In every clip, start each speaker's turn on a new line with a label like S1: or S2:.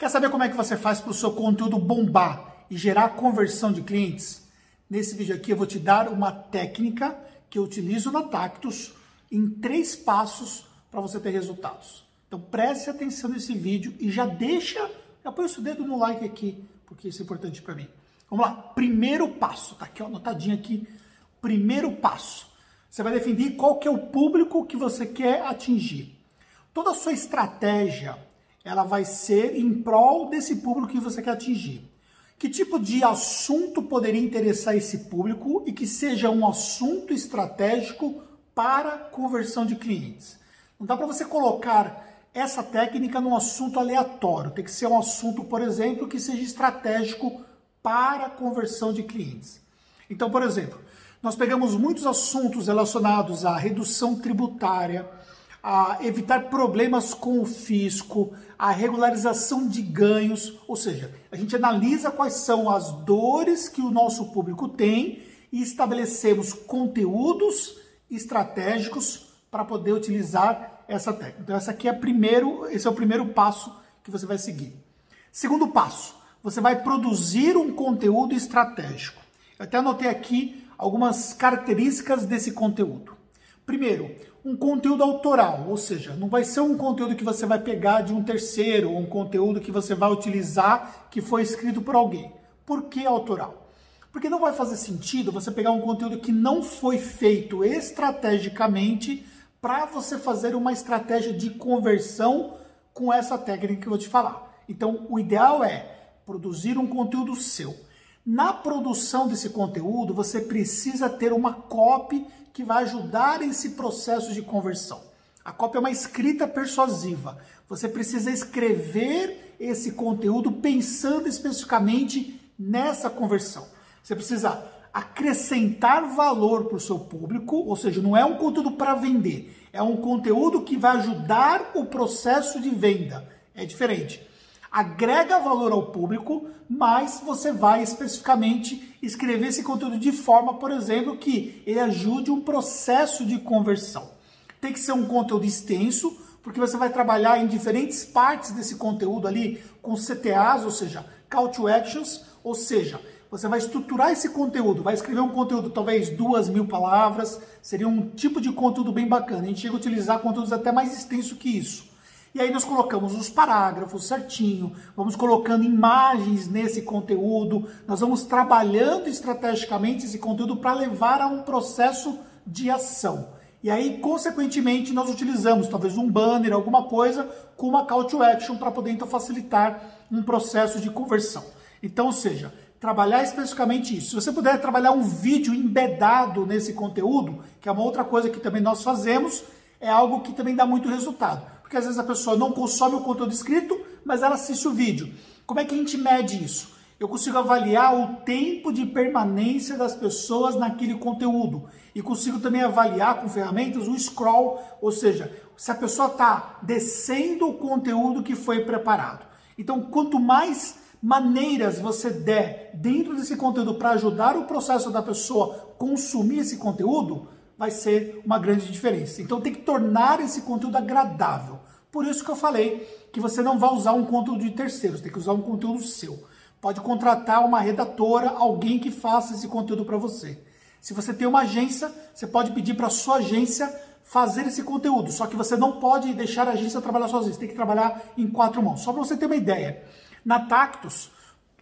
S1: Quer saber como é que você faz para o seu conteúdo bombar e gerar conversão de clientes? Nesse vídeo aqui eu vou te dar uma técnica que eu utilizo na Tactus em três passos para você ter resultados. Então preste atenção nesse vídeo e já deixa, já põe o seu dedo no like aqui, porque isso é importante para mim. Vamos lá, primeiro passo, tá aqui ó, anotadinho aqui, primeiro passo. Você vai definir qual que é o público que você quer atingir. Toda a sua estratégia ela vai ser em prol desse público que você quer atingir. Que tipo de assunto poderia interessar esse público e que seja um assunto estratégico para conversão de clientes? Não dá para você colocar essa técnica num assunto aleatório. Tem que ser um assunto, por exemplo, que seja estratégico para conversão de clientes. Então, por exemplo, nós pegamos muitos assuntos relacionados à redução tributária, a evitar problemas com o fisco, a regularização de ganhos, ou seja, a gente analisa quais são as dores que o nosso público tem e estabelecemos conteúdos estratégicos para poder utilizar essa técnica. Então essa aqui é primeiro, esse é o primeiro passo que você vai seguir. Segundo passo, você vai produzir um conteúdo estratégico. Eu até anotei aqui algumas características desse conteúdo. Primeiro, um conteúdo autoral, ou seja, não vai ser um conteúdo que você vai pegar de um terceiro, ou um conteúdo que você vai utilizar que foi escrito por alguém. Por que autoral? Porque não vai fazer sentido você pegar um conteúdo que não foi feito estrategicamente para você fazer uma estratégia de conversão com essa técnica que eu vou te falar. Então, o ideal é produzir um conteúdo seu. Na produção desse conteúdo, você precisa ter uma copy que vai ajudar esse processo de conversão. A cópia é uma escrita persuasiva. Você precisa escrever esse conteúdo pensando especificamente nessa conversão. Você precisa acrescentar valor para o seu público, ou seja, não é um conteúdo para vender, é um conteúdo que vai ajudar o processo de venda. É diferente agrega valor ao público, mas você vai especificamente escrever esse conteúdo de forma, por exemplo, que ele ajude um processo de conversão. Tem que ser um conteúdo extenso, porque você vai trabalhar em diferentes partes desse conteúdo ali com CTAs, ou seja, call to actions, ou seja, você vai estruturar esse conteúdo, vai escrever um conteúdo talvez duas mil palavras, seria um tipo de conteúdo bem bacana. A gente chega a utilizar conteúdos até mais extensos que isso. E aí nós colocamos os parágrafos certinho, vamos colocando imagens nesse conteúdo, nós vamos trabalhando estrategicamente esse conteúdo para levar a um processo de ação. E aí, consequentemente, nós utilizamos talvez um banner, alguma coisa, com uma call to action para poder então facilitar um processo de conversão. Então, ou seja, trabalhar especificamente isso. Se você puder trabalhar um vídeo embedado nesse conteúdo, que é uma outra coisa que também nós fazemos, é algo que também dá muito resultado porque às vezes a pessoa não consome o conteúdo escrito, mas ela assiste o vídeo. Como é que a gente mede isso? Eu consigo avaliar o tempo de permanência das pessoas naquele conteúdo e consigo também avaliar com ferramentas o scroll, ou seja, se a pessoa está descendo o conteúdo que foi preparado. Então, quanto mais maneiras você der dentro desse conteúdo para ajudar o processo da pessoa consumir esse conteúdo, vai ser uma grande diferença. Então tem que tornar esse conteúdo agradável. Por isso que eu falei que você não vai usar um conteúdo de terceiros, tem que usar um conteúdo seu. Pode contratar uma redatora, alguém que faça esse conteúdo para você. Se você tem uma agência, você pode pedir para sua agência fazer esse conteúdo. Só que você não pode deixar a agência trabalhar sozinha, você tem que trabalhar em quatro mãos. Só para você ter uma ideia. Na Tactus,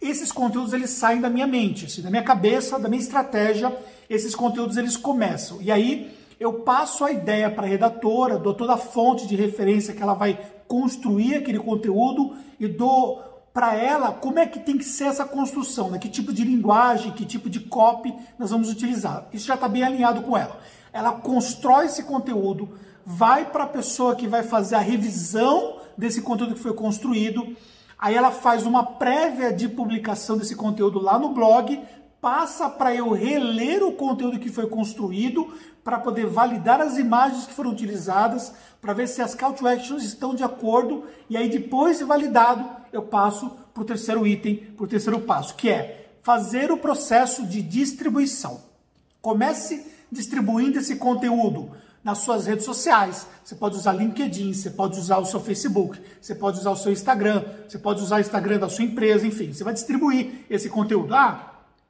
S1: esses conteúdos eles saem da minha mente, assim, da minha cabeça, da minha estratégia, esses conteúdos eles começam. E aí eu passo a ideia para a redatora, dou toda a fonte de referência que ela vai construir aquele conteúdo e dou para ela como é que tem que ser essa construção, né? que tipo de linguagem, que tipo de copy nós vamos utilizar. Isso já está bem alinhado com ela. Ela constrói esse conteúdo, vai para a pessoa que vai fazer a revisão desse conteúdo que foi construído, Aí ela faz uma prévia de publicação desse conteúdo lá no blog, passa para eu reler o conteúdo que foi construído, para poder validar as imagens que foram utilizadas, para ver se as call to actions estão de acordo, e aí depois de validado, eu passo para o terceiro item, para o terceiro passo, que é fazer o processo de distribuição. Comece distribuindo esse conteúdo nas suas redes sociais. Você pode usar LinkedIn, você pode usar o seu Facebook, você pode usar o seu Instagram, você pode usar o Instagram da sua empresa, enfim, você vai distribuir esse conteúdo. Ah,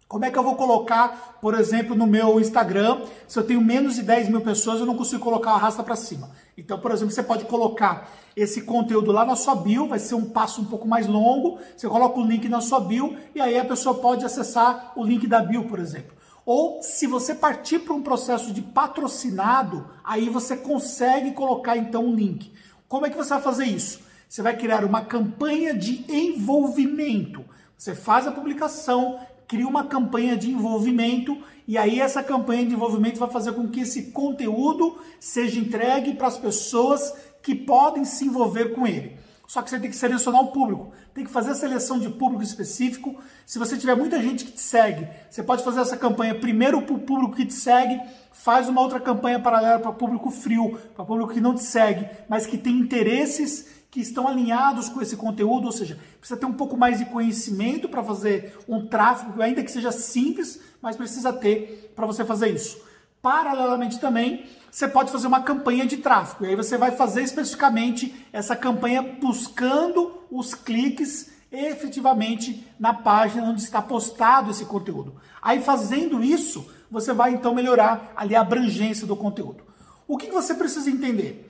S1: como é que eu vou colocar, por exemplo, no meu Instagram, se eu tenho menos de 10 mil pessoas, eu não consigo colocar a arrasta para cima. Então, por exemplo, você pode colocar esse conteúdo lá na sua bio, vai ser um passo um pouco mais longo, você coloca o link na sua bio e aí a pessoa pode acessar o link da bio, por exemplo. Ou se você partir para um processo de patrocinado, aí você consegue colocar então um link. Como é que você vai fazer isso? Você vai criar uma campanha de envolvimento. Você faz a publicação, cria uma campanha de envolvimento e aí essa campanha de envolvimento vai fazer com que esse conteúdo seja entregue para as pessoas que podem se envolver com ele. Só que você tem que selecionar o público, tem que fazer a seleção de público específico. Se você tiver muita gente que te segue, você pode fazer essa campanha primeiro para o público que te segue, faz uma outra campanha paralela para público frio, para público que não te segue, mas que tem interesses que estão alinhados com esse conteúdo, ou seja, precisa ter um pouco mais de conhecimento para fazer um tráfego, ainda que seja simples, mas precisa ter para você fazer isso. Paralelamente também, você pode fazer uma campanha de tráfego. E aí você vai fazer especificamente essa campanha buscando os cliques efetivamente na página onde está postado esse conteúdo. Aí fazendo isso, você vai então melhorar ali a abrangência do conteúdo. O que você precisa entender?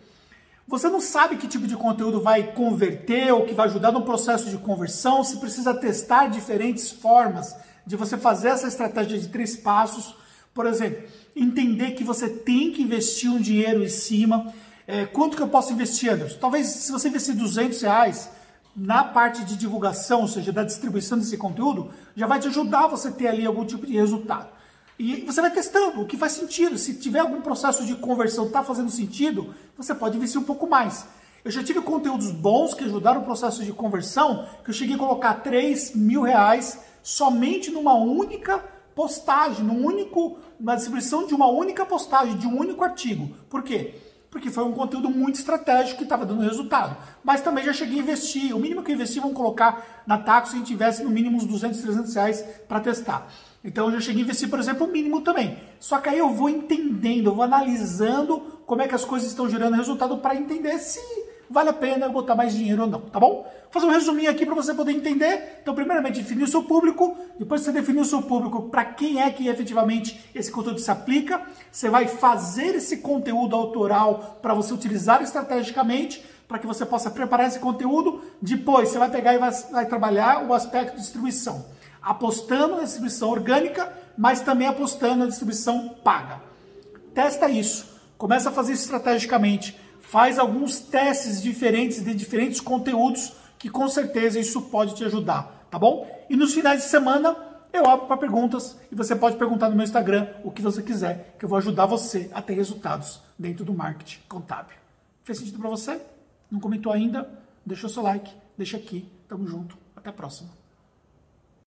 S1: Você não sabe que tipo de conteúdo vai converter ou que vai ajudar no processo de conversão, você precisa testar diferentes formas de você fazer essa estratégia de três passos. Por exemplo, entender que você tem que investir um dinheiro em cima. É, quanto que eu posso investir, Anderson? Talvez se você investir 200 reais na parte de divulgação, ou seja, da distribuição desse conteúdo, já vai te ajudar você ter ali algum tipo de resultado. E você vai testando o que faz sentido. Se tiver algum processo de conversão está fazendo sentido, você pode investir um pouco mais. Eu já tive conteúdos bons que ajudaram o processo de conversão, que eu cheguei a colocar 3 mil reais somente numa única postagem, num único, na distribuição de uma única postagem, de um único artigo. Por quê? Porque foi um conteúdo muito estratégico que estava dando resultado. Mas também já cheguei a investir. O mínimo que eu investi, vamos colocar na Taco, se a gente tivesse no mínimo uns 200, 300 reais para testar. Então eu já cheguei a investir, por exemplo, o mínimo também. Só que aí eu vou entendendo, eu vou analisando como é que as coisas estão gerando resultado para entender se vale a pena botar mais dinheiro ou não, tá bom? Vou fazer um resuminho aqui para você poder entender. Então, primeiramente, definir o seu público. Depois você definir o seu público para quem é que efetivamente esse conteúdo se aplica. Você vai fazer esse conteúdo autoral para você utilizar estrategicamente para que você possa preparar esse conteúdo. Depois, você vai pegar e vai, vai trabalhar o aspecto de distribuição apostando na distribuição orgânica, mas também apostando na distribuição paga. Testa isso, começa a fazer isso estrategicamente, faz alguns testes diferentes de diferentes conteúdos que com certeza isso pode te ajudar, tá bom? E nos finais de semana eu abro para perguntas e você pode perguntar no meu Instagram o que você quiser, que eu vou ajudar você a ter resultados dentro do marketing contábil. Fez sentido para você? Não comentou ainda? Deixa o seu like, deixa aqui. Tamo junto. Até a próxima.